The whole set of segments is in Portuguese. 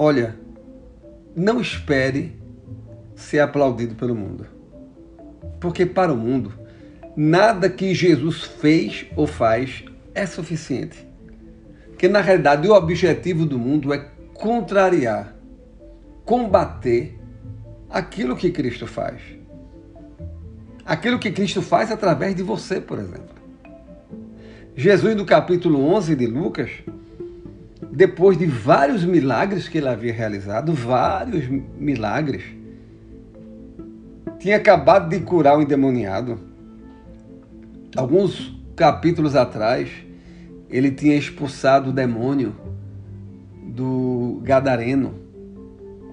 Olha, não espere ser aplaudido pelo mundo. Porque para o mundo, nada que Jesus fez ou faz é suficiente. Porque na realidade o objetivo do mundo é contrariar, combater aquilo que Cristo faz. Aquilo que Cristo faz através de você, por exemplo. Jesus, no capítulo 11 de Lucas, depois de vários milagres que ele havia realizado, vários milagres, tinha acabado de curar o endemoniado. Alguns capítulos atrás, ele tinha expulsado o demônio do Gadareno,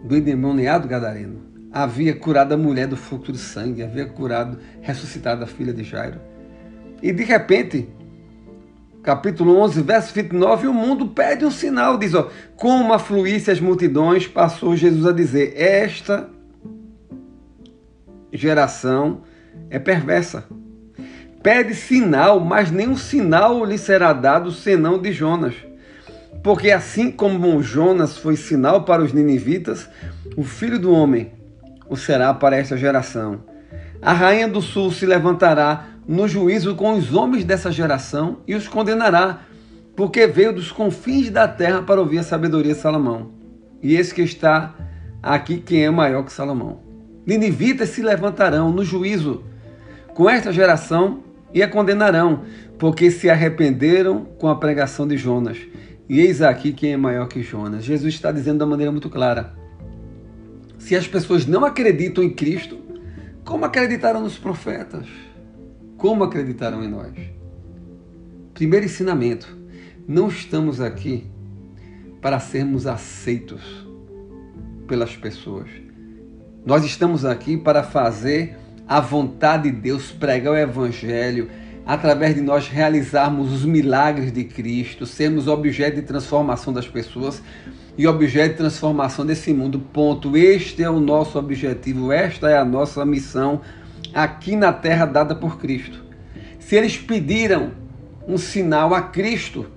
do endemoniado Gadareno. Havia curado a mulher do fluxo de sangue, havia curado, ressuscitado a filha de Jairo. E de repente, capítulo 11, verso 29, o mundo pede um sinal, diz, ó, como afluísse as multidões, passou Jesus a dizer, esta geração é perversa. Pede sinal, mas nenhum sinal lhe será dado senão de Jonas. Porque assim como Jonas foi sinal para os ninivitas, o filho do homem o será para esta geração. A rainha do sul se levantará no juízo com os homens dessa geração e os condenará, porque veio dos confins da terra para ouvir a sabedoria de Salomão. E esse que está aqui, quem é maior que Salomão. Ninivitas se levantarão no juízo com esta geração e a condenarão, porque se arrependeram com a pregação de Jonas. E eis aqui quem é maior que Jonas. Jesus está dizendo da maneira muito clara: se as pessoas não acreditam em Cristo, como acreditaram nos profetas? Como acreditaram em nós? Primeiro ensinamento: não estamos aqui para sermos aceitos pelas pessoas. Nós estamos aqui para fazer a vontade de Deus, pregar o Evangelho, através de nós realizarmos os milagres de Cristo, sermos objeto de transformação das pessoas e objeto de transformação desse mundo. Ponto. Este é o nosso objetivo, esta é a nossa missão aqui na terra dada por Cristo. Se eles pediram um sinal a Cristo,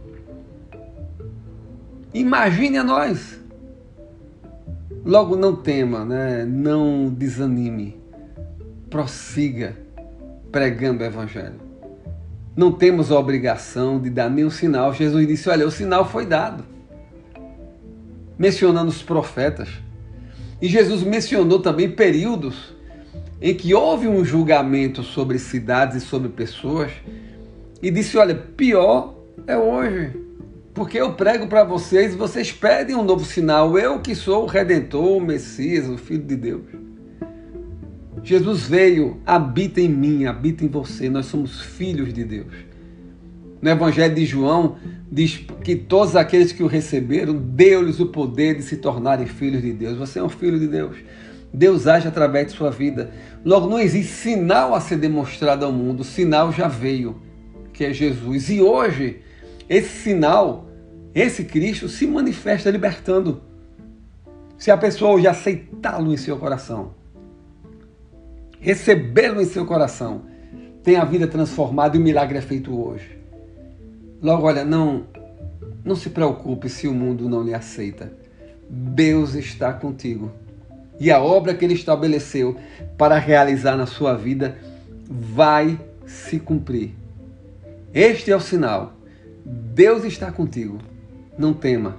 imagine a nós. Logo, não tema, né? não desanime, prossiga pregando o Evangelho. Não temos a obrigação de dar nenhum sinal. Jesus disse: Olha, o sinal foi dado. Mencionando os profetas. E Jesus mencionou também períodos em que houve um julgamento sobre cidades e sobre pessoas. E disse: Olha, pior é hoje porque eu prego para vocês e vocês pedem um novo sinal. Eu que sou o Redentor, o Messias, o Filho de Deus. Jesus veio, habita em mim, habita em você. Nós somos filhos de Deus. No Evangelho de João, diz que todos aqueles que o receberam, deu-lhes o poder de se tornarem filhos de Deus. Você é um filho de Deus. Deus age através de sua vida. Logo, não existe sinal a ser demonstrado ao mundo. O sinal já veio, que é Jesus. E hoje, esse sinal esse Cristo se manifesta libertando. Se a pessoa hoje aceitá-lo em seu coração, recebê-lo em seu coração, tem a vida transformada e o milagre é feito hoje. Logo, olha, não, não se preocupe se o mundo não lhe aceita. Deus está contigo. E a obra que ele estabeleceu para realizar na sua vida vai se cumprir. Este é o sinal. Deus está contigo não tema,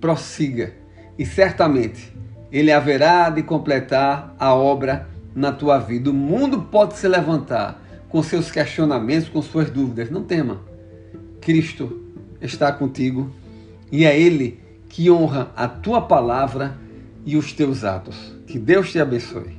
prossiga, e certamente ele haverá de completar a obra na tua vida. O mundo pode se levantar com seus questionamentos, com suas dúvidas. Não tema. Cristo está contigo e é Ele que honra a tua palavra e os teus atos. Que Deus te abençoe.